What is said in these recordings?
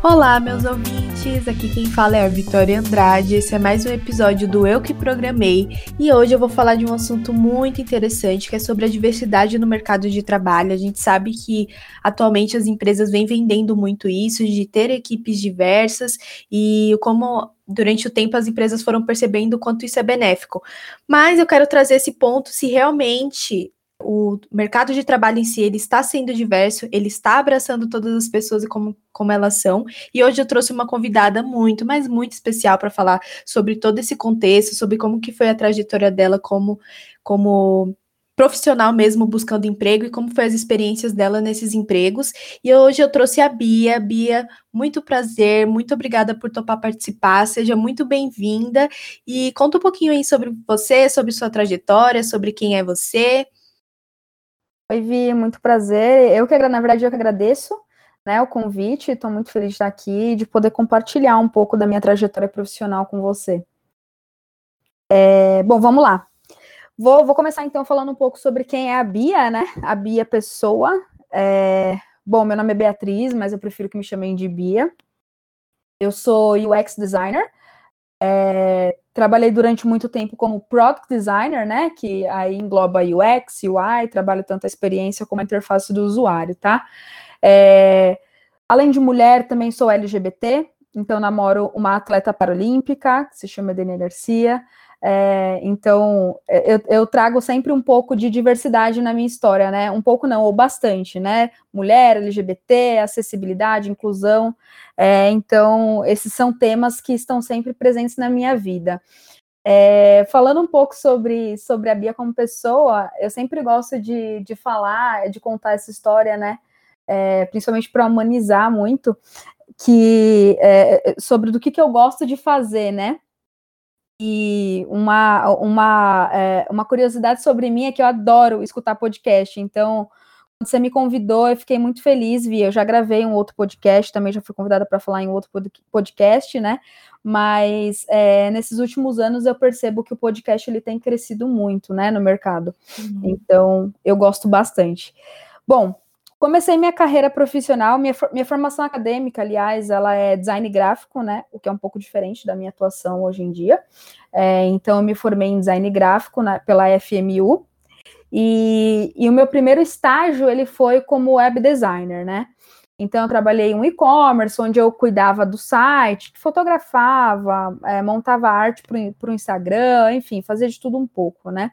Olá, meus ouvintes! Aqui quem fala é a Vitória Andrade. Esse é mais um episódio do Eu Que Programei e hoje eu vou falar de um assunto muito interessante que é sobre a diversidade no mercado de trabalho. A gente sabe que atualmente as empresas vêm vendendo muito isso, de ter equipes diversas e como durante o tempo as empresas foram percebendo o quanto isso é benéfico. Mas eu quero trazer esse ponto se realmente o mercado de trabalho em si ele está sendo diverso, ele está abraçando todas as pessoas como, como elas são. E hoje eu trouxe uma convidada muito, mas muito especial para falar sobre todo esse contexto, sobre como que foi a trajetória dela como, como profissional mesmo buscando emprego e como foi as experiências dela nesses empregos. E hoje eu trouxe a Bia. Bia, muito prazer, muito obrigada por topar participar, seja muito bem-vinda e conta um pouquinho aí sobre você, sobre sua trajetória, sobre quem é você. Oi, Vi, muito prazer. Eu que, na verdade, eu que agradeço né, o convite, estou muito feliz de estar aqui e de poder compartilhar um pouco da minha trajetória profissional com você. É, bom, vamos lá. Vou, vou, começar então falando um pouco sobre quem é a Bia, né? A Bia Pessoa. É, bom, meu nome é Beatriz, mas eu prefiro que me chamem de Bia. Eu sou UX designer, é, trabalhei durante muito tempo como product designer, né? Que aí engloba UX, UI, trabalho tanto a experiência como a interface do usuário, tá? É, além de mulher, também sou LGBT, então namoro uma atleta paralímpica, que se chama Denia Garcia. É, então, é, eu, eu, trago sempre um pouco de diversidade na minha história, né? Um pouco não, ou bastante, né? Mulher, LGBT, acessibilidade, inclusão. É, então, esses são temas que estão sempre presentes na minha vida. É, falando um pouco sobre, sobre a Bia como pessoa, eu sempre gosto de, de falar, de contar essa história, né? É, principalmente para humanizar muito, que é, sobre do que, que eu gosto de fazer, né? E uma, uma, é, uma curiosidade sobre mim é que eu adoro escutar podcast. Então, quando você me convidou, eu fiquei muito feliz, Vi. Eu já gravei um outro podcast, também já fui convidada para falar em outro podcast, né? Mas é, nesses últimos anos eu percebo que o podcast ele tem crescido muito, né, no mercado. Uhum. Então, eu gosto bastante. Bom, Comecei minha carreira profissional, minha, minha formação acadêmica, aliás, ela é design gráfico, né? O que é um pouco diferente da minha atuação hoje em dia. É, então, eu me formei em design gráfico na, pela FMU. E, e o meu primeiro estágio, ele foi como web designer, né? Então, eu trabalhei em um e-commerce, onde eu cuidava do site, fotografava, é, montava arte para o Instagram, enfim, fazia de tudo um pouco, né?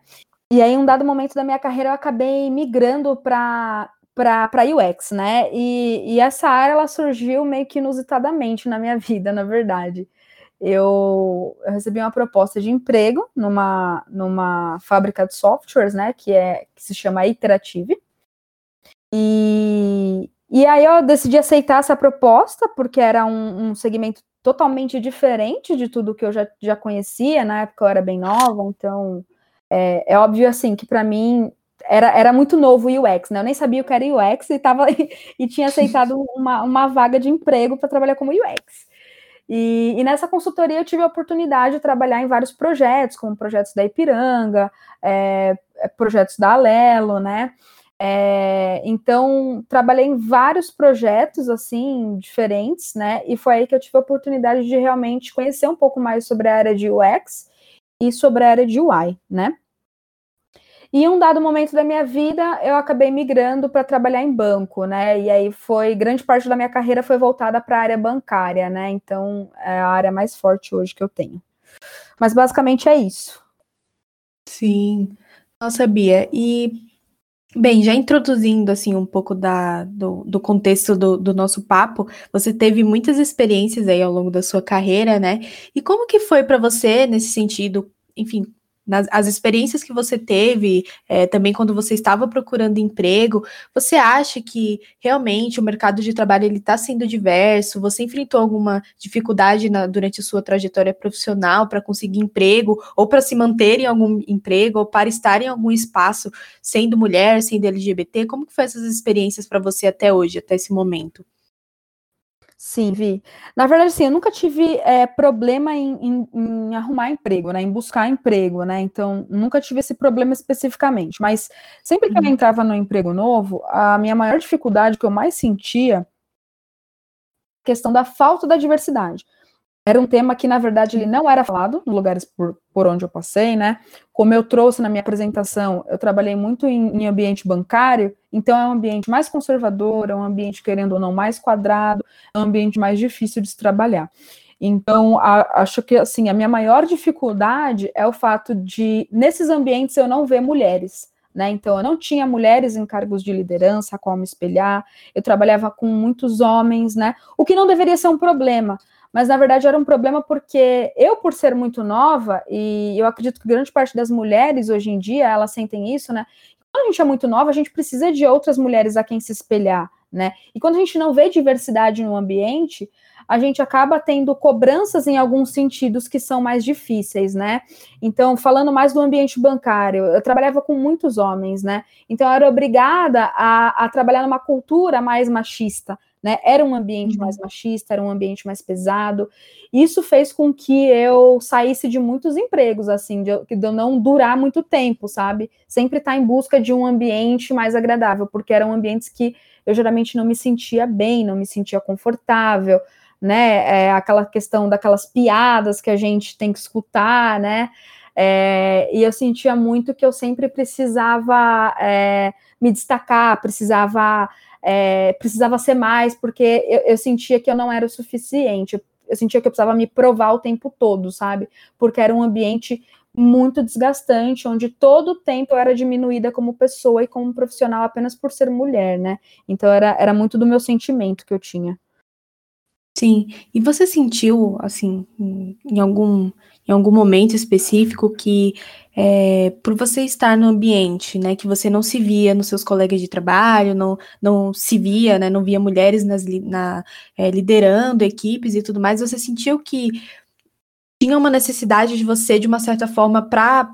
E aí, em um dado momento da minha carreira, eu acabei migrando para para UX, né? E, e, essa área ela surgiu meio que inusitadamente na minha vida, na verdade. Eu, eu, recebi uma proposta de emprego numa, numa fábrica de softwares, né? Que, é, que se chama Iterative. E, e aí eu decidi aceitar essa proposta, porque era um, um segmento totalmente diferente de tudo que eu já, já conhecia. Na época eu era bem nova, então é, é óbvio assim que para mim era, era muito novo o UX, né? Eu nem sabia o que era UX e, tava, e tinha aceitado uma, uma vaga de emprego para trabalhar como UX. E, e, nessa consultoria eu tive a oportunidade de trabalhar em vários projetos, como projetos da Ipiranga, é, é, projetos da Alelo, né? É, então, trabalhei em vários projetos, assim, diferentes, né? E foi aí que eu tive a oportunidade de realmente conhecer um pouco mais sobre a área de UX e sobre a área de UI, né? E em um dado momento da minha vida, eu acabei migrando para trabalhar em banco, né? E aí foi grande parte da minha carreira foi voltada para a área bancária, né? Então é a área mais forte hoje que eu tenho. Mas basicamente é isso. Sim. Nossa, Bia, e Bem, já introduzindo assim um pouco da, do, do contexto do, do, nosso papo, você teve muitas experiências aí ao longo da sua carreira, né? E como que foi para você nesse sentido, enfim, nas as experiências que você teve, é, também quando você estava procurando emprego, você acha que realmente o mercado de trabalho ele está sendo diverso? Você enfrentou alguma dificuldade na, durante a sua trajetória profissional para conseguir emprego, ou para se manter em algum emprego, ou para estar em algum espaço, sendo mulher, sendo LGBT? Como que foi essas experiências para você até hoje, até esse momento? Sim, Vi. Na verdade, sim, eu nunca tive é, problema em, em, em, arrumar emprego, né? Em buscar emprego, né? Então, nunca tive esse problema especificamente. Mas sempre que uhum. eu entrava no emprego novo, a minha maior dificuldade que eu mais sentia questão da falta da diversidade. Era um tema que, na verdade, ele não era falado nos lugares por, por onde eu passei, né? Como eu trouxe na minha apresentação, eu trabalhei muito em, em, ambiente bancário, então é um ambiente mais conservador, é um ambiente, querendo ou não, mais quadrado, é um ambiente mais difícil de se trabalhar. Então, a, acho que assim, a minha maior dificuldade é o fato de, nesses ambientes, eu não ver mulheres. Né? Então, eu não tinha mulheres em cargos de liderança a qual me espelhar, eu trabalhava com muitos homens, né? O que não deveria ser um problema, mas na verdade era um problema porque eu, por ser muito nova, e eu acredito que grande parte das mulheres hoje em dia elas sentem isso, né? Quando a gente é muito nova, a gente precisa de outras mulheres a quem se espelhar, né? E quando a gente não vê diversidade no ambiente, a gente acaba tendo cobranças em alguns sentidos que são mais difíceis, né? Então, falando mais do ambiente bancário, eu trabalhava com muitos homens, né? Então, eu era obrigada a, a trabalhar numa cultura mais machista, né? Era um ambiente uhum. mais machista, era um ambiente mais pesado. Isso fez com que eu saísse de muitos empregos, assim, de, de eu não durar muito tempo, sabe? Sempre estar tá em busca de um ambiente mais agradável, porque eram ambientes que eu geralmente não me sentia bem, não me sentia confortável, né? É, aquela questão daquelas piadas que a gente tem que escutar, né? É, e eu sentia muito que eu sempre precisava é, me destacar, precisava é, precisava ser mais, porque eu, eu, sentia que eu não era o suficiente, eu sentia que eu precisava me provar o tempo todo, sabe? Porque era um ambiente muito desgastante, onde todo o tempo eu era diminuída como pessoa e como profissional apenas por ser mulher, né? Então era, era muito do meu sentimento que eu tinha. Sim, e você sentiu, assim, em algum, em algum momento específico que, é, por você estar no ambiente, né, que você não se via nos seus colegas de trabalho, não, não se via, né, não via mulheres nas, na, é, liderando equipes e tudo mais, você sentiu que tinha uma necessidade de você, de uma certa forma, para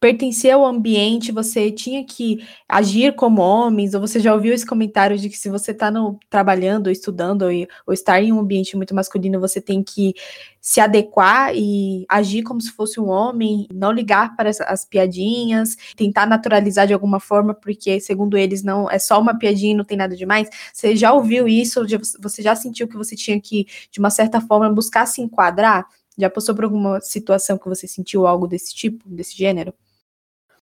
pertencer ao ambiente, você tinha que agir como homens, ou você já ouviu esse comentário de que se você está trabalhando, ou estudando, ou, ou, estar em um ambiente muito masculino, você tem que se adequar e agir como se fosse um homem, não ligar para as, as piadinhas, tentar naturalizar de alguma forma, porque, segundo eles, não é só uma piadinha não tem nada demais. Você já ouviu isso? Você já sentiu que você tinha que, de uma certa forma, buscar se enquadrar? Já passou por alguma situação que você sentiu algo desse tipo, desse gênero?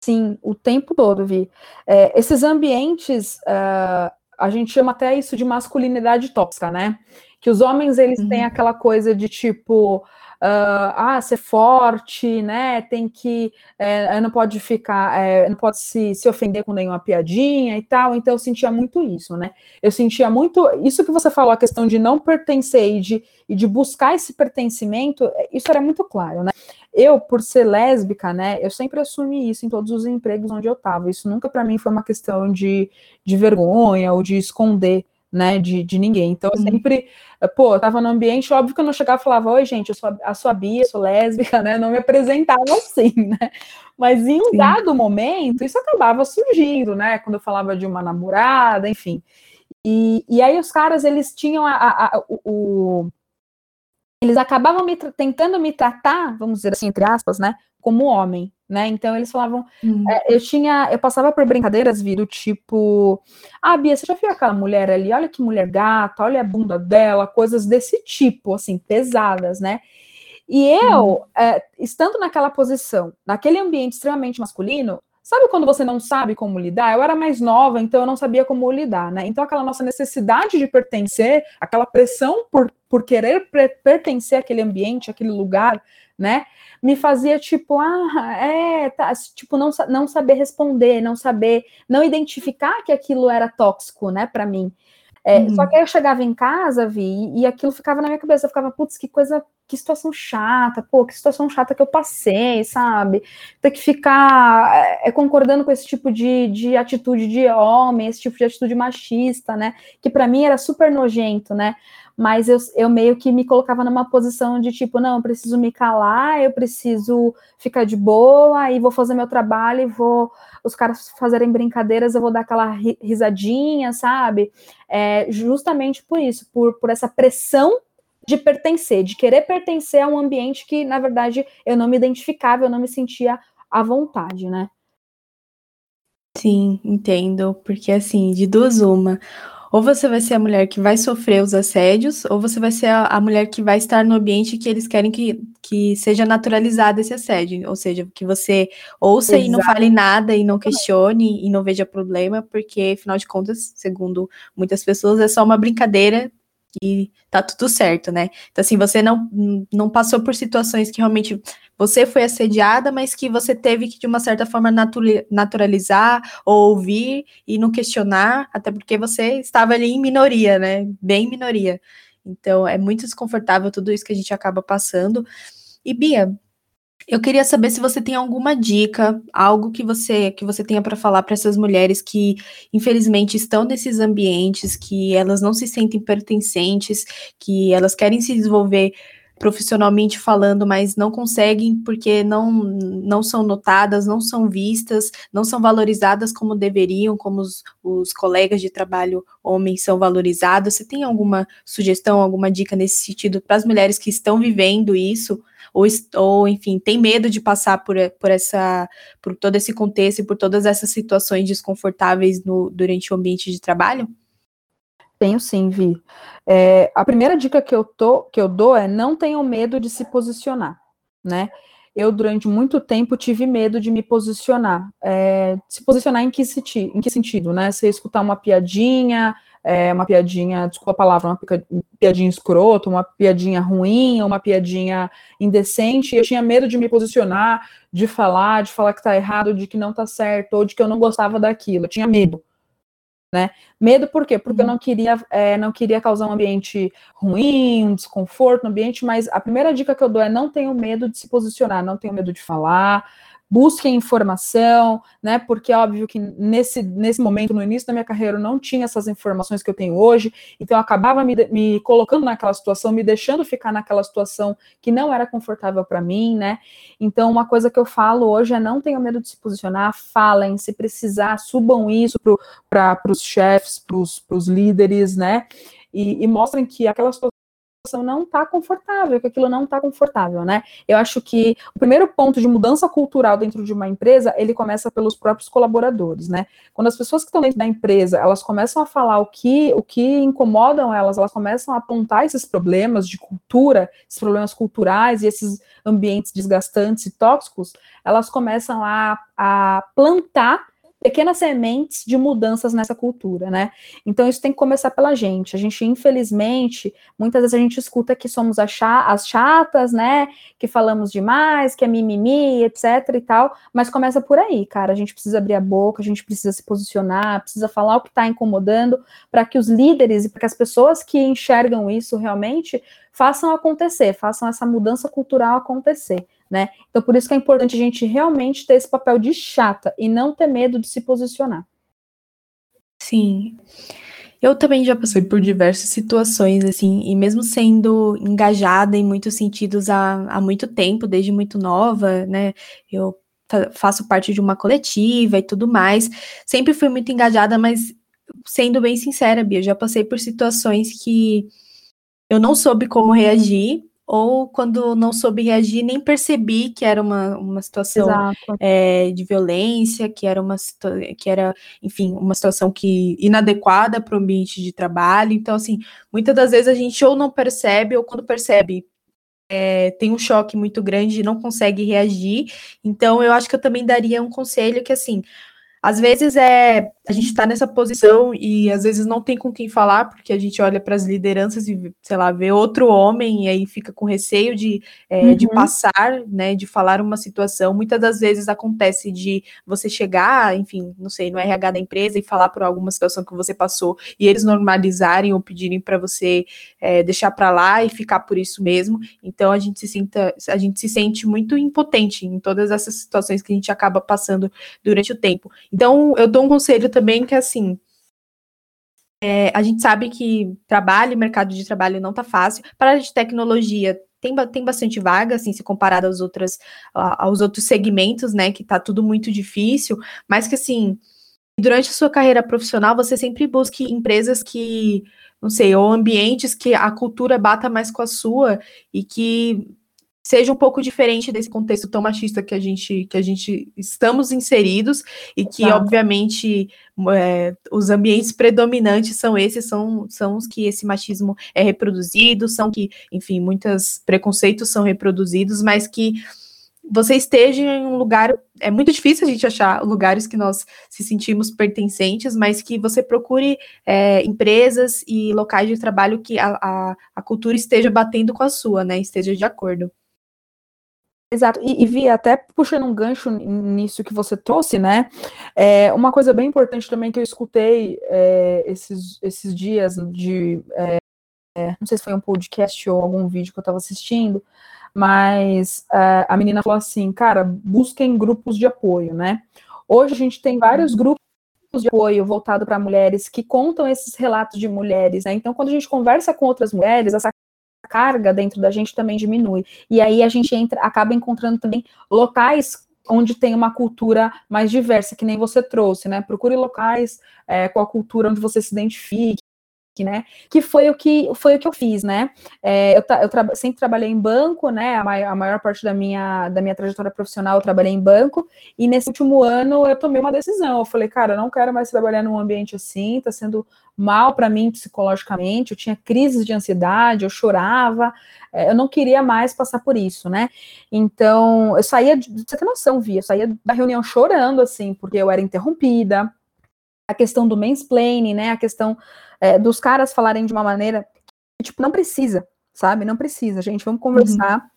Sim, o tempo todo, Vi. É, esses ambientes, uh, a gente chama até isso de masculinidade tóxica, né? Que os homens, eles uhum. têm aquela coisa de tipo, uh, ah, ser forte, né? Tem que, é, não pode ficar, é, não pode se, se ofender com nenhuma piadinha e tal. Então eu sentia muito isso, né? Eu sentia muito, isso que você falou, a questão de não pertencer e de, e de buscar esse pertencimento, isso era muito claro, né? Eu, por ser lésbica, né, eu sempre assumi isso em todos os empregos onde eu estava. Isso nunca para mim foi uma questão de, de vergonha ou de esconder, né, de, de ninguém. Então, eu sempre, pô, eu tava no ambiente, óbvio que eu não chegava e falava, oi, gente, eu sou a, sua Bia, sou lésbica, né, não me apresentava assim, né. Mas em um Sim. dado momento, isso acabava surgindo, né, quando eu falava de uma namorada, enfim. E, e aí os caras, eles tinham a, a, a o eles acabavam me tentando me tratar, vamos dizer assim, entre aspas, né, como homem, né? Então eles falavam, uhum. é, eu tinha, eu passava por brincadeiras, vi do tipo, ah, Bia, você já viu aquela mulher ali? Olha que mulher gata, olha a bunda dela, coisas desse tipo, assim, pesadas, né? E eu, uhum. é, estando naquela posição, naquele ambiente extremamente masculino, Sabe quando você não sabe como lidar? Eu era mais nova, então eu não sabia como lidar, né? Então aquela nossa necessidade de pertencer, aquela pressão por, por querer pertencer àquele ambiente, àquele lugar, né? Me fazia tipo, ah, é, tá, tipo, não, não saber responder, não saber, não identificar que aquilo era tóxico, né, para mim. É, uhum. Só que aí eu chegava em casa, Vi, e aquilo ficava na minha cabeça. Eu ficava, putz, que coisa, que situação chata, pô, que situação chata que eu passei, sabe? Ter que ficar é, concordando com esse tipo de, de atitude de homem, esse tipo de atitude machista, né? Que para mim era super nojento, né? mas eu, eu meio que me colocava numa posição de tipo, não, eu preciso me calar, eu preciso ficar de boa e vou fazer meu trabalho e vou os caras fazerem brincadeiras, eu vou dar aquela risadinha, sabe? É, justamente por isso, por, por essa pressão de pertencer, de querer pertencer a um ambiente que, na verdade, eu não me identificava, eu não me sentia à vontade, né? Sim, entendo, porque assim, de duas uma, Ou você vai ser a mulher que vai sofrer os assédios, ou você vai ser a, a mulher que vai estar no ambiente que eles querem que, que seja naturalizado esse assédio. Ou seja, que você ouça Exato. e não fale nada e não questione e não veja problema, porque, afinal de contas, segundo muitas pessoas, é só uma brincadeira e tá tudo certo, né? Então, assim, você não, não passou por situações que realmente você foi assediada, mas que você teve que, de uma certa forma, naturalizar ou ouvir e não questionar, até porque você estava ali em minoria, né? Bem minoria. Então, é muito desconfortável tudo isso que a gente acaba passando. E, Bia, eu queria saber se você tem alguma dica, algo que você que você tenha para falar para essas mulheres que infelizmente estão nesses ambientes, que elas não se sentem pertencentes, que elas querem se desenvolver profissionalmente falando, mas não conseguem porque não, não são notadas, não são vistas, não são valorizadas como deveriam, como os, os colegas de trabalho homens são valorizados. Você tem alguma sugestão, alguma dica nesse sentido para as mulheres que estão vivendo isso? Ou, ou, enfim, tem medo de passar por, por essa, por todo esse contexto e por todas essas situações desconfortáveis no, durante o ambiente de trabalho? Tenho sim, Vi. É, a primeira dica que eu, tô, que eu dou é não tenham medo de se posicionar, né? Eu, durante muito tempo, tive medo de me posicionar. É, se posicionar em que, em que sentido, né? Você escutar uma piadinha, é, uma piadinha, desculpa a palavra, uma piadinha escrota, uma piadinha ruim, uma piadinha indecente, e eu tinha medo de me posicionar, de falar, de falar que tá errado, de que não tá certo, ou de que eu não gostava daquilo. Eu tinha medo né? Medo por quê? Porque eu não queria, é, não queria causar um ambiente ruim, um desconforto no ambiente, mas a primeira dica que eu dou é não tenho medo de se posicionar, não tenho medo de falar, busquem informação, né? Porque é óbvio que nesse, nesse momento, no início da minha carreira, eu não tinha essas informações que eu tenho hoje, então eu acabava me, me colocando naquela situação, me deixando ficar naquela situação que não era confortável para mim, né? Então, uma coisa que eu falo hoje é não tenham medo de se posicionar, falem, se precisar, subam isso para os chefes, para os líderes, né? E, e, mostrem que aquela situação não está confortável, que aquilo não está confortável, né? Eu acho que o primeiro ponto de mudança cultural dentro de uma empresa, ele começa pelos próprios colaboradores, né? Quando as pessoas que estão dentro da empresa, elas começam a falar o que, o que incomodam elas, elas começam a apontar esses problemas de cultura, esses problemas culturais e esses ambientes desgastantes e tóxicos, elas começam a, a plantar pequenas sementes de mudanças nessa cultura, né? Então isso tem que começar pela gente. A gente, infelizmente, muitas vezes a gente escuta que somos as chatas, né? Que falamos demais, que é mimimi, etc e tal, mas começa por aí, cara. A gente precisa abrir a boca, a gente precisa se posicionar, precisa falar o que está incomodando, para que os líderes e para que as pessoas que enxergam isso realmente façam acontecer, façam essa mudança cultural acontecer né? Então, por isso que é importante a gente realmente ter esse papel de chata e não ter medo de se posicionar. Sim. Eu também já passei por diversas situações, assim, e mesmo sendo engajada em muitos sentidos há, há muito tempo, desde muito nova, né? Eu faço parte de uma coletiva e tudo mais. Sempre fui muito engajada, mas sendo bem sincera, Bia, eu já passei por situações que eu não soube como reagir ou quando não soube reagir, nem percebi que era uma, uma situação é, de violência, que era uma que era, enfim, uma situação que inadequada para o ambiente de trabalho. Então, assim, muitas das vezes a gente ou não percebe, ou quando percebe, é, tem um choque muito grande e não consegue reagir. Então, eu acho que eu também daria um conselho que, assim, às vezes é a gente está nessa posição e às vezes não tem com quem falar, porque a gente olha para as lideranças e, sei lá, vê outro homem e aí fica com receio de, é, uhum. de passar, né, de falar uma situação. Muitas das vezes acontece de você chegar, enfim, não sei, no RH da empresa e falar por alguma situação que você passou e eles normalizarem ou pedirem para você é, deixar para lá e ficar por isso mesmo. Então a gente se sinta, a gente se sente muito impotente em todas essas situações que a gente acaba passando durante o tempo. Então eu dou um conselho também que, assim, é, a gente sabe que trabalho, mercado de trabalho não tá fácil. Para a área de tecnologia, tem, tem bastante vaga, assim, se comparado aos, outras, aos outros segmentos, né, que tá tudo muito difícil, mas que, assim, durante a sua carreira profissional, você sempre busque empresas que, não sei, ou ambientes que a cultura bata mais com a sua e que seja um pouco diferente desse contexto tão machista que a gente que a gente estamos inseridos e que tá. obviamente é, os ambientes predominantes são esses são são os que esse machismo é reproduzido são que enfim muitos preconceitos são reproduzidos mas que você esteja em um lugar. É muito difícil a gente achar lugares que nós se sentimos pertencentes, mas que você procure é, empresas e locais de trabalho que a, a, a cultura esteja batendo com a sua, né? Esteja de acordo. Exato, e, e Vi, até puxando um gancho nisso que você trouxe, né? É, uma coisa bem importante também que eu escutei é, esses, esses dias de. É, é não sei se foi um podcast ou algum vídeo que eu estava assistindo, mas é, a menina falou assim, cara, busquem grupos de apoio, né? Hoje a gente tem vários grupos de apoio voltado para mulheres que contam esses relatos de mulheres, né? Então, quando a gente conversa com outras mulheres, essa carga dentro da gente também diminui. E aí a gente entra, acaba encontrando também locais onde tem uma cultura mais diversa, que nem você trouxe, né? Procure locais é, com a cultura onde você se identifique, né? Que foi o que foi o que eu fiz, né? É, eu, eu tra sempre trabalhei em banco, né? A maior, a maior, parte da minha da minha trajetória profissional eu trabalhei em banco e nesse último ano eu tomei uma decisão. Eu falei, cara, eu não quero mais trabalhar num ambiente assim, tá sendo mal para mim psicologicamente. Eu tinha crises de ansiedade, eu chorava, é, eu não queria mais passar por isso, né? Então eu saía, de, você tem noção, via, eu saía da reunião chorando assim, porque eu era interrompida. A questão do mansplaining, né? A questão é, dos caras falarem de uma maneira que, tipo, não precisa, sabe? Não precisa, gente. Vamos conversar. Uhum.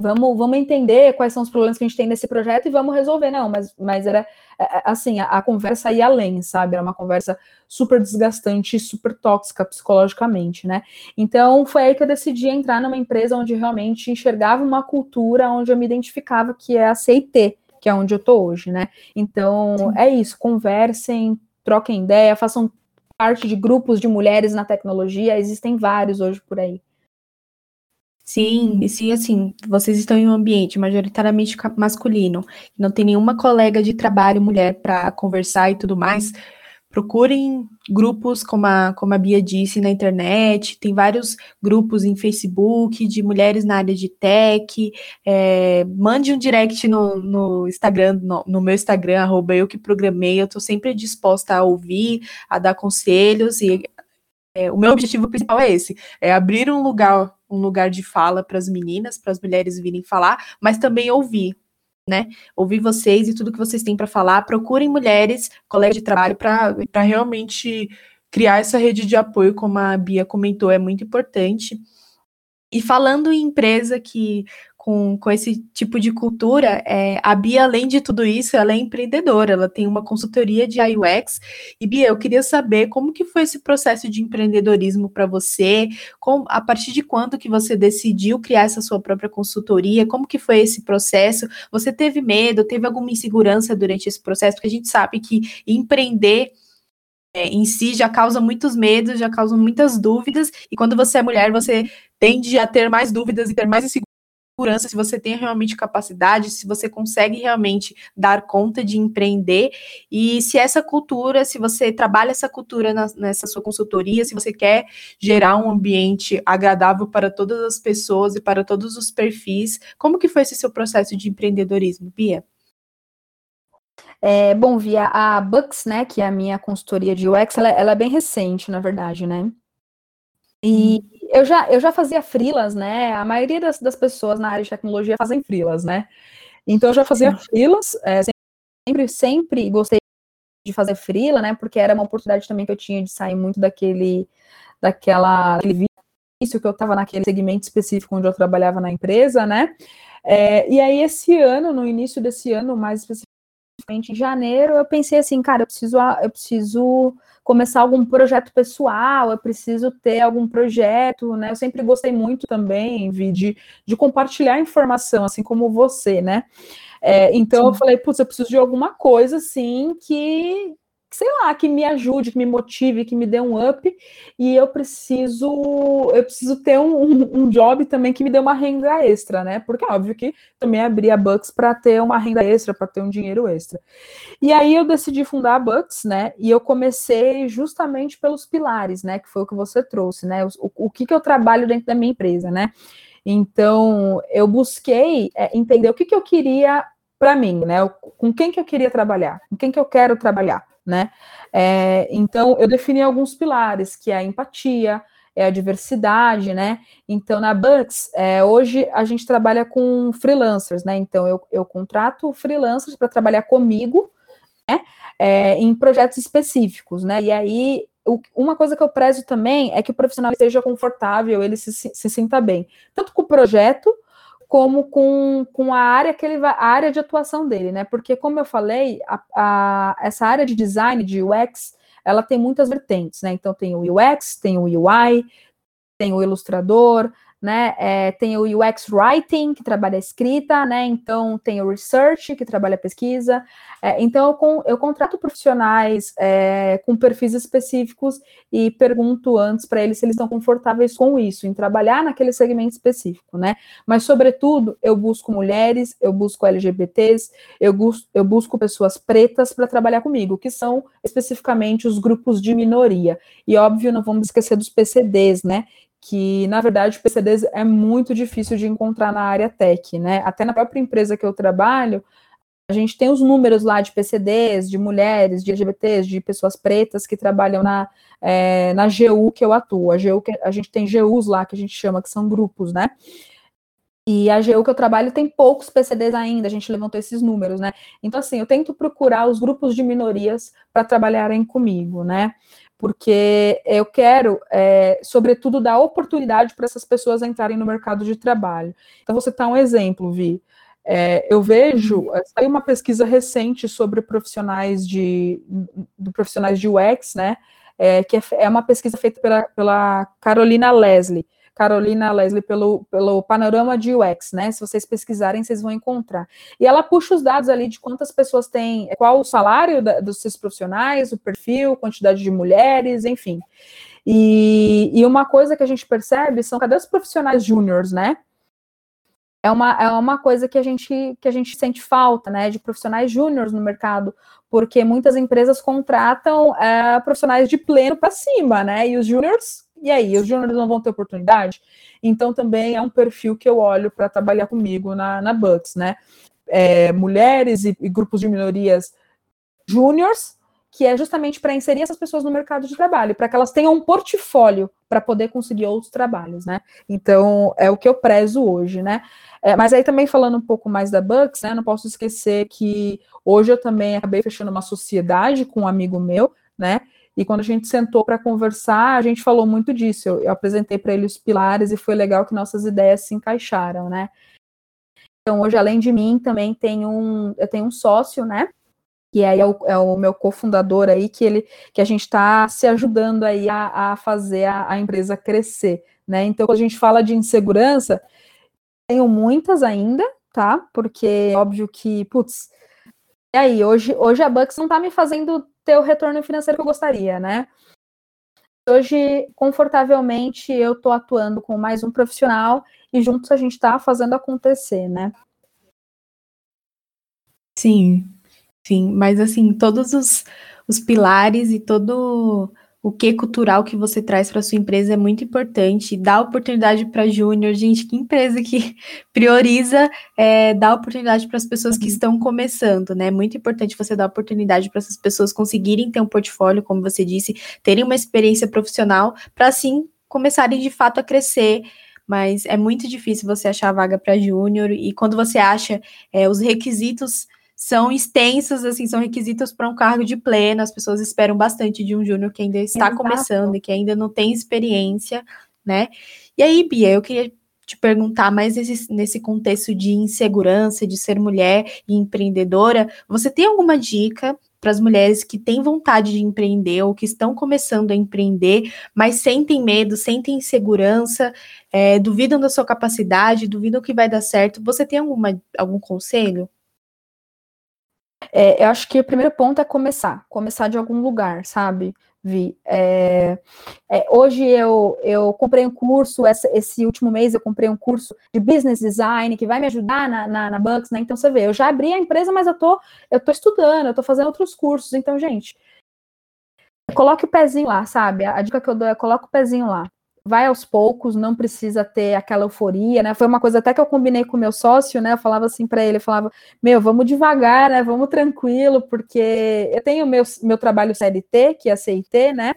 Vamos, vamos entender quais são os problemas que a gente tem nesse projeto e vamos resolver. Não, mas, mas era é, é, assim, a, a conversa ia além, sabe? Era uma conversa super desgastante super tóxica psicologicamente, né? Então foi aí que eu decidi entrar numa empresa onde realmente enxergava uma cultura onde eu me identificava, que é a CIT, que é onde eu tô hoje, né? Então Sim. é isso, conversem, troquem ideia, façam parte de grupos de mulheres na tecnologia, existem vários hoje por aí. Sim, e se assim, vocês estão em um ambiente majoritariamente masculino, não tem nenhuma colega de trabalho mulher para conversar e tudo mais, procurem grupos, como a, como a Bia disse, na internet, tem vários grupos em Facebook de mulheres na área de tech, é, mande um direct no, no Instagram, no, no, meu Instagram, arroba eu que programei, eu estou sempre disposta a ouvir, a dar conselhos, e é, o meu objetivo principal é esse, é abrir um lugar, um lugar de fala para as meninas, para as mulheres virem falar, mas também ouvir, né? Ouvir vocês e tudo que vocês têm para falar. Procurem mulheres, colegas de trabalho, para realmente criar essa rede de apoio, como a Bia comentou, é muito importante. E falando em empresa que com, com esse tipo de cultura, é, a Bia, além de tudo isso, ela é empreendedora, ela tem uma consultoria de UX. E Bia, eu queria saber como que foi esse processo de empreendedorismo para você, com, a partir de quando que você decidiu criar essa sua própria consultoria, como que foi esse processo? Você teve medo, teve alguma insegurança durante esse processo? Porque a gente sabe que empreender é, em si já causa muitos medos, já causa muitas dúvidas, e quando você é mulher, você tende a ter mais dúvidas e ter mais insegurança segurança, se você tem realmente capacidade, se você consegue realmente dar conta de empreender e se essa cultura, se você trabalha essa cultura na, nessa sua consultoria, se você quer gerar um ambiente agradável para todas as pessoas e para todos os perfis, como que foi esse seu processo de empreendedorismo, Bia? É, bom, via a Bux, né, que é a minha consultoria de UX, ela, ela é bem recente, na verdade, né? E hum eu já, eu já fazia frilas, né? A maioria das, das pessoas na área de tecnologia fazem frilas, né? Então eu já fazia frilas, é, sempre, sempre gostei de fazer frila, né? Porque era uma oportunidade também que eu tinha de sair muito daquele, daquela, daquele vício que eu estava naquele segmento específico onde eu trabalhava na empresa, né? É, e aí esse ano, no início desse ano, mais especificamente em janeiro, eu pensei assim, cara, eu preciso, eu preciso começar algum projeto pessoal, eu preciso ter algum projeto, né? Eu sempre gostei muito também, Vi, de, de compartilhar informação, assim como você, né? É, então Sim. eu falei, putz, eu preciso de alguma coisa assim que, sei lá, que me ajude, que me motive, que me dê um up, e eu preciso, eu preciso ter um, um, job também que me dê uma renda extra, né? Porque é óbvio que também abri a Bucks para ter uma renda extra, para ter um dinheiro extra. E aí eu decidi fundar a Bucks, né? E eu comecei justamente pelos pilares, né? Que foi o que você trouxe, né? O, o que, que eu trabalho dentro da minha empresa, né? Então, eu busquei é, entender o que, que eu queria para mim, né? Com quem que eu queria trabalhar, com quem que eu quero trabalhar, né? É, então, eu defini alguns pilares, que é a empatia, é a diversidade, né? Então, na Bucks, é, hoje a gente trabalha com freelancers, né? Então, eu, eu contrato freelancers para trabalhar comigo, né? É, em projetos específicos, né? E aí, o, uma coisa que eu prezo também é que o profissional esteja confortável, ele se, se sinta bem, tanto com o projeto como com, com a área que ele vai, a área de atuação dele, né? Porque, como eu falei, a, a, essa área de design, de UX, ela tem muitas vertentes, né? Então tem o UX, tem o UI, tem o ilustrador, né? É, tem o UX Writing, que trabalha a escrita, né? Então tem o Research, que trabalha a pesquisa. É, então eu, com, eu, contrato profissionais é, com perfis específicos e pergunto antes para eles se eles estão confortáveis com isso, em trabalhar naquele segmento específico, né? Mas, sobretudo, eu busco mulheres, eu busco LGBTs, eu, busco, eu busco pessoas pretas para trabalhar comigo, que são especificamente os grupos de minoria. E, óbvio, não vamos esquecer dos PCDs, né? Que, na verdade, o PCDs é muito difícil de encontrar na área tech, né? Até na própria empresa que eu trabalho, a gente tem os números lá de PCDs, de mulheres, de LGBTs, de pessoas pretas que trabalham na, é, na GU que eu atuo. A, GU que, a gente tem GUs lá, que a gente chama, que são grupos, né? E a GU que eu trabalho tem poucos PCDs ainda, a gente levantou esses números, né? Então, assim, eu tento procurar os grupos de minorias para trabalharem comigo, né? Porque eu quero, é, sobretudo, dar oportunidade para essas pessoas entrarem no mercado de trabalho. Então, você tá um exemplo, Vi. É, eu vejo, saiu uma pesquisa recente sobre profissionais de, do profissionais de UX, né? É, que é, é uma pesquisa feita pela, pela Carolina Leslie. Carolina Leslie pelo, pelo panorama de UX, né? Se vocês pesquisarem, vocês vão encontrar. E ela puxa os dados ali de quantas pessoas têm, qual o salário da, dos seus profissionais, o perfil, quantidade de mulheres, enfim. E, e uma coisa que a gente percebe são cadê os profissionais júniores, né? é uma, é uma coisa que a gente que a gente sente falta, né, de profissionais júniores no mercado, porque muitas empresas contratam é, profissionais de pleno para cima, né, e os júniores e aí, os júniores não vão ter oportunidade? Então, também é um perfil que eu olho para trabalhar comigo na, na Bucks, né? É, mulheres e, e grupos de minorias júniores, que é justamente para inserir essas pessoas no mercado de trabalho, para que elas tenham um portfólio para poder conseguir outros trabalhos, né? Então, é o que eu prezo hoje, né? É, mas aí também falando um pouco mais da Bucks, né? Não posso esquecer que hoje eu também acabei fechando uma sociedade com um amigo meu, né? E quando a gente sentou para conversar, a gente falou muito disso. Eu, eu apresentei para ele os pilares e foi legal que nossas ideias se encaixaram, né? Então, hoje, além de mim, também tem um, eu tenho um sócio, né? Que é, é, o, é o meu cofundador aí, que ele que a gente está se ajudando aí a, a fazer a, a, empresa crescer, né? Então, quando a gente fala de insegurança, tenho muitas ainda, tá? Porque óbvio que, putz, e aí, hoje, hoje a Bucks não está me fazendo ter o retorno financeiro que eu gostaria, né? Hoje, confortavelmente, eu estou atuando com mais um profissional e juntos a gente está fazendo acontecer, né? Sim, sim, mas assim, todos os, os pilares e todo o que cultural que você traz para sua empresa é muito importante. Dá oportunidade para júnior, gente, que empresa que prioriza é, dar oportunidade para as pessoas que uhum. estão começando, né? É muito importante você dar oportunidade para essas pessoas conseguirem ter um portfólio, como você disse, terem uma experiência profissional, para assim começarem de fato a crescer. Mas é muito difícil você achar vaga para júnior, e quando você acha é, os requisitos são extensos, assim, são requisitos para um cargo de pleno. As pessoas esperam bastante de um júnior que ainda está Exato. começando e que ainda não tem experiência, né? E aí, Bia, eu queria te perguntar mais nesse, nesse contexto de insegurança, de ser mulher e empreendedora, você tem alguma dica para as mulheres que têm vontade de empreender ou que estão começando a empreender, mas sentem medo, sentem insegurança, é, duvidam da sua capacidade, duvidam que vai dar certo? Você tem alguma, algum conselho? É, eu acho que o primeiro ponto é começar, começar de algum lugar, sabe? Vi. É, é, hoje eu, eu comprei um curso, essa, esse último mês eu comprei um curso de business design que vai me ajudar na, na, na Bucks, né? Então você vê, eu já abri a empresa, mas eu tô, eu tô estudando, eu tô fazendo outros cursos. Então, gente, coloque o pezinho lá, sabe? A dica que eu dou é coloque o pezinho lá. Vai aos poucos, não precisa ter aquela euforia, né? Foi uma coisa até que eu combinei com o meu sócio, né? Eu falava assim para ele, eu falava, meu, vamos devagar, né? Vamos tranquilo, porque eu tenho meu, meu trabalho CLT, que é CIT, né?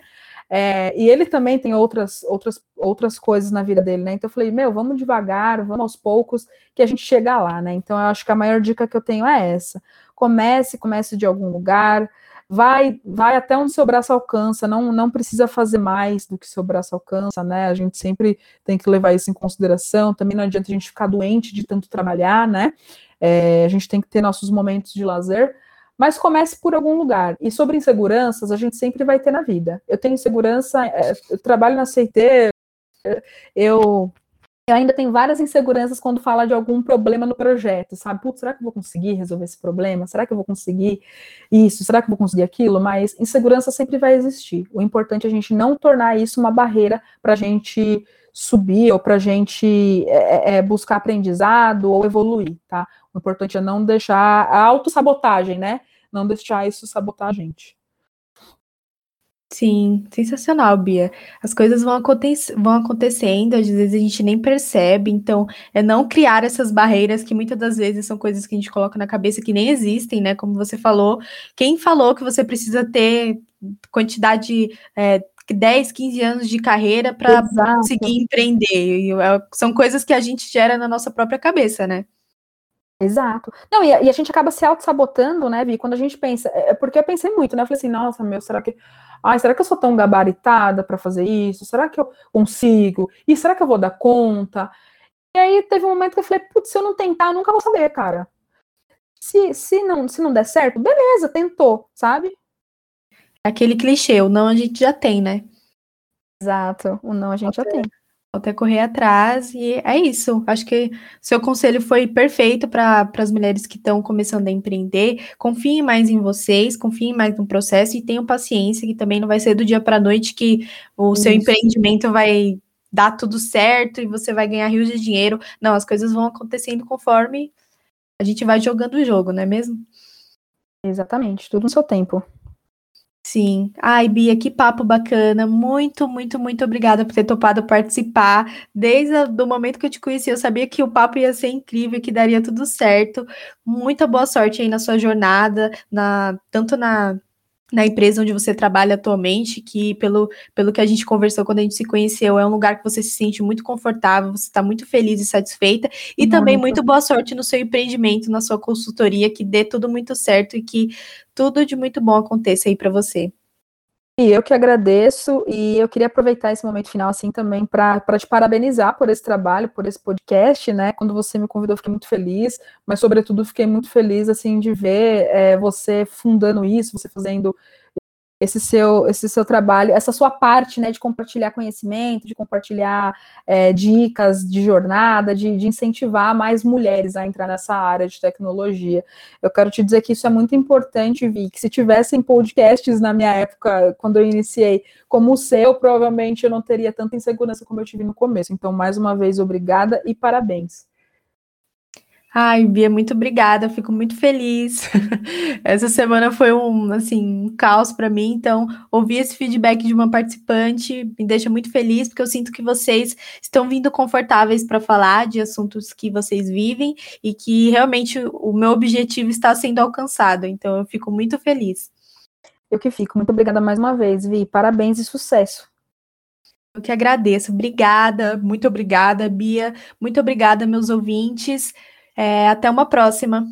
É, e ele também tem outras, outras, outras coisas na vida dele, né? Então eu falei, meu, vamos devagar, vamos aos poucos, que a gente chega lá, né? Então eu acho que a maior dica que eu tenho é essa. Comece, comece de algum lugar, vai vai até onde seu braço alcança, não, não precisa fazer mais do que seu braço alcança, né? A gente sempre tem que levar isso em consideração. Também não adianta a gente ficar doente de tanto trabalhar, né? É, a gente tem que ter nossos momentos de lazer, mas comece por algum lugar. E sobre inseguranças, a gente sempre vai ter na vida. Eu tenho insegurança, é, eu trabalho na CIT, eu eu ainda tenho várias inseguranças quando fala de algum problema no projeto, sabe? Putz, será que eu vou conseguir resolver esse problema? Será que eu vou conseguir isso? Será que eu vou conseguir aquilo? Mas insegurança sempre vai existir. O importante é a gente não tornar isso uma barreira para a gente subir ou para a gente é, é, é, buscar aprendizado ou evoluir, tá? O importante é não deixar a autossabotagem, né? Não deixar isso sabotar a gente. Sim, sensacional, Bia. As coisas vão, aconte vão acontecendo, às vezes a gente nem percebe, então é não criar essas barreiras que muitas das vezes são coisas que a gente coloca na cabeça que nem existem, né? Como você falou, quem falou que você precisa ter quantidade é, 10, 15 anos de carreira para conseguir empreender? É, são coisas que a gente gera na nossa própria cabeça, né? Exato. Não, e a, e a gente acaba se auto-sabotando, né, Vi? Quando a gente pensa. É, é porque eu pensei muito, né? Eu falei assim, nossa, meu, será que. Ai, será que eu sou tão gabaritada para fazer isso? Será que eu consigo? E será que eu vou dar conta? E aí teve um momento que eu falei, putz, se eu não tentar, eu nunca vou saber, cara. Se, se, não, se não der certo, beleza, tentou, sabe? Aquele clichê, o não a gente já tem, né? Exato, o não a gente já tem até correr atrás e é isso. Acho que seu conselho foi perfeito para as mulheres que estão começando a empreender. Confiem mais em vocês, confiem mais no processo e tenham paciência, que também não vai ser do dia para a noite que o isso. seu empreendimento vai dar tudo certo e você vai ganhar rios de dinheiro. Não, as coisas vão acontecendo conforme a gente vai jogando o jogo, não é mesmo? Exatamente, tudo no seu tempo. Sim. Ai, Bia, que papo bacana. Muito, muito, muito obrigada por ter topado participar. Desde o momento que eu te conheci, eu sabia que o papo ia ser incrível, que daria tudo certo. Muita boa sorte aí na sua jornada, na tanto na na empresa onde você trabalha atualmente, que pelo, pelo que a gente conversou quando a gente se conheceu, é um lugar que você se sente muito confortável, você está muito feliz e satisfeita, e muito. também muito boa sorte no seu empreendimento, na sua consultoria, que dê tudo muito certo e que tudo de muito bom aconteça aí para você. E eu que agradeço, e eu queria aproveitar esse momento final, assim, também para te parabenizar por esse trabalho, por esse podcast, né? Quando você me convidou, fiquei muito feliz, mas, sobretudo, fiquei muito feliz, assim, de ver é, você fundando isso, você fazendo esse seu, esse seu trabalho, essa sua parte, né, de compartilhar conhecimento, de compartilhar é, dicas de jornada, de, de, incentivar mais mulheres a entrar nessa área de tecnologia. Eu quero te dizer que isso é muito importante, Vi, que se tivessem podcasts na minha época, quando eu iniciei, como o seu, provavelmente eu não teria tanta insegurança como eu tive no começo. Então, mais uma vez, obrigada e parabéns. Ai, Bia, muito obrigada, fico muito feliz. Essa semana foi um, assim, um caos para mim, então ouvir esse feedback de uma participante me deixa muito feliz, porque eu sinto que vocês estão vindo confortáveis para falar de assuntos que vocês vivem e que realmente o meu objetivo está sendo alcançado, então eu fico muito feliz. Eu que fico, muito obrigada mais uma vez, Vi, parabéns e sucesso. Eu que agradeço, obrigada, muito obrigada, Bia, muito obrigada, meus ouvintes. É, até uma próxima.